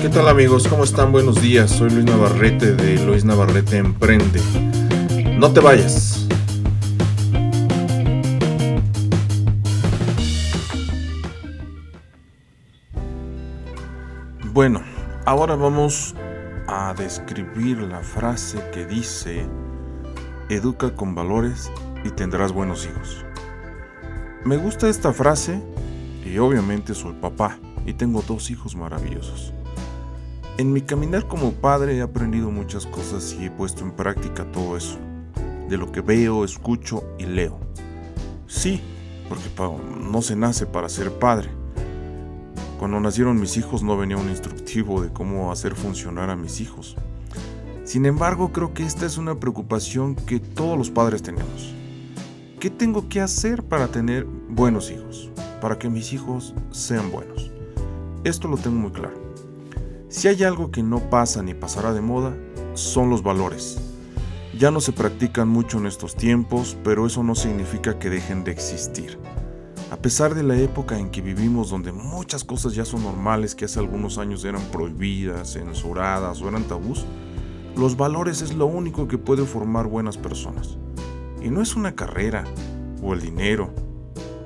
¿Qué tal amigos? ¿Cómo están? Buenos días. Soy Luis Navarrete de Luis Navarrete Emprende. No te vayas. Bueno, ahora vamos a describir la frase que dice, educa con valores y tendrás buenos hijos. Me gusta esta frase y obviamente soy papá y tengo dos hijos maravillosos. En mi caminar como padre he aprendido muchas cosas y he puesto en práctica todo eso, de lo que veo, escucho y leo. Sí, porque no se nace para ser padre. Cuando nacieron mis hijos no venía un instructivo de cómo hacer funcionar a mis hijos. Sin embargo, creo que esta es una preocupación que todos los padres tenemos. ¿Qué tengo que hacer para tener buenos hijos? Para que mis hijos sean buenos. Esto lo tengo muy claro. Si hay algo que no pasa ni pasará de moda, son los valores. Ya no se practican mucho en estos tiempos, pero eso no significa que dejen de existir. A pesar de la época en que vivimos donde muchas cosas ya son normales que hace algunos años eran prohibidas, censuradas o eran tabús, los valores es lo único que puede formar buenas personas. Y no es una carrera o el dinero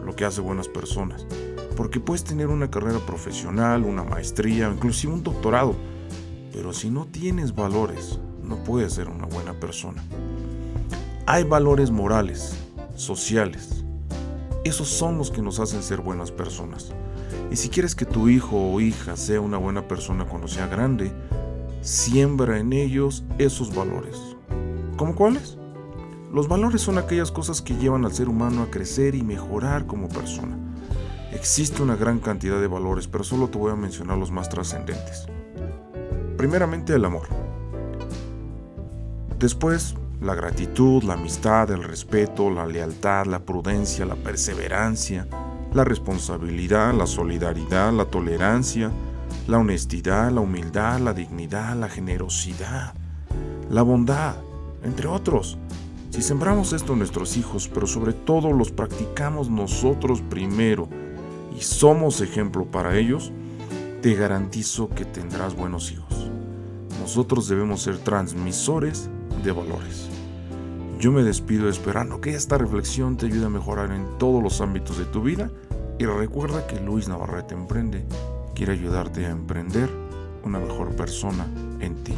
lo que hace buenas personas porque puedes tener una carrera profesional, una maestría, inclusive un doctorado, pero si no tienes valores, no puedes ser una buena persona. Hay valores morales, sociales. Esos son los que nos hacen ser buenas personas. Y si quieres que tu hijo o hija sea una buena persona cuando sea grande, siembra en ellos esos valores. ¿Cómo cuáles? Los valores son aquellas cosas que llevan al ser humano a crecer y mejorar como persona. Existe una gran cantidad de valores, pero solo te voy a mencionar los más trascendentes. Primeramente el amor. Después la gratitud, la amistad, el respeto, la lealtad, la prudencia, la perseverancia, la responsabilidad, la solidaridad, la tolerancia, la honestidad, la humildad, la dignidad, la generosidad, la bondad, entre otros. Si sembramos esto en nuestros hijos, pero sobre todo los practicamos nosotros primero, y somos ejemplo para ellos, te garantizo que tendrás buenos hijos. Nosotros debemos ser transmisores de valores. Yo me despido esperando que esta reflexión te ayude a mejorar en todos los ámbitos de tu vida y recuerda que Luis Navarrete Emprende quiere ayudarte a emprender una mejor persona en ti.